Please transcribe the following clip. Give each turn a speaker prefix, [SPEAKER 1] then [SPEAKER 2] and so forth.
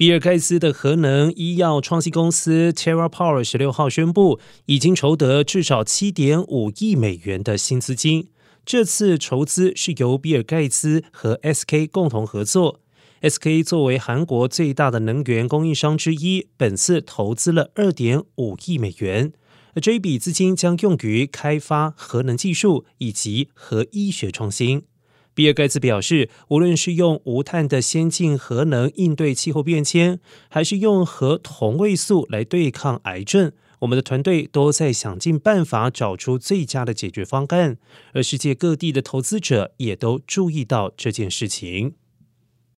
[SPEAKER 1] 比尔盖茨的核能医药创新公司 TerraPower 十六号宣布，已经筹得至少七点五亿美元的新资金。这次筹资是由比尔盖茨和 SK 共同合作。SK 作为韩国最大的能源供应商之一，本次投资了二点五亿美元。这一笔资金将用于开发核能技术以及核医学创新。比尔盖茨表示，无论是用无碳的先进核能应对气候变迁，还是用核同位素来对抗癌症，我们的团队都在想尽办法找出最佳的解决方案。而世界各地的投资者也都注意到这件事情。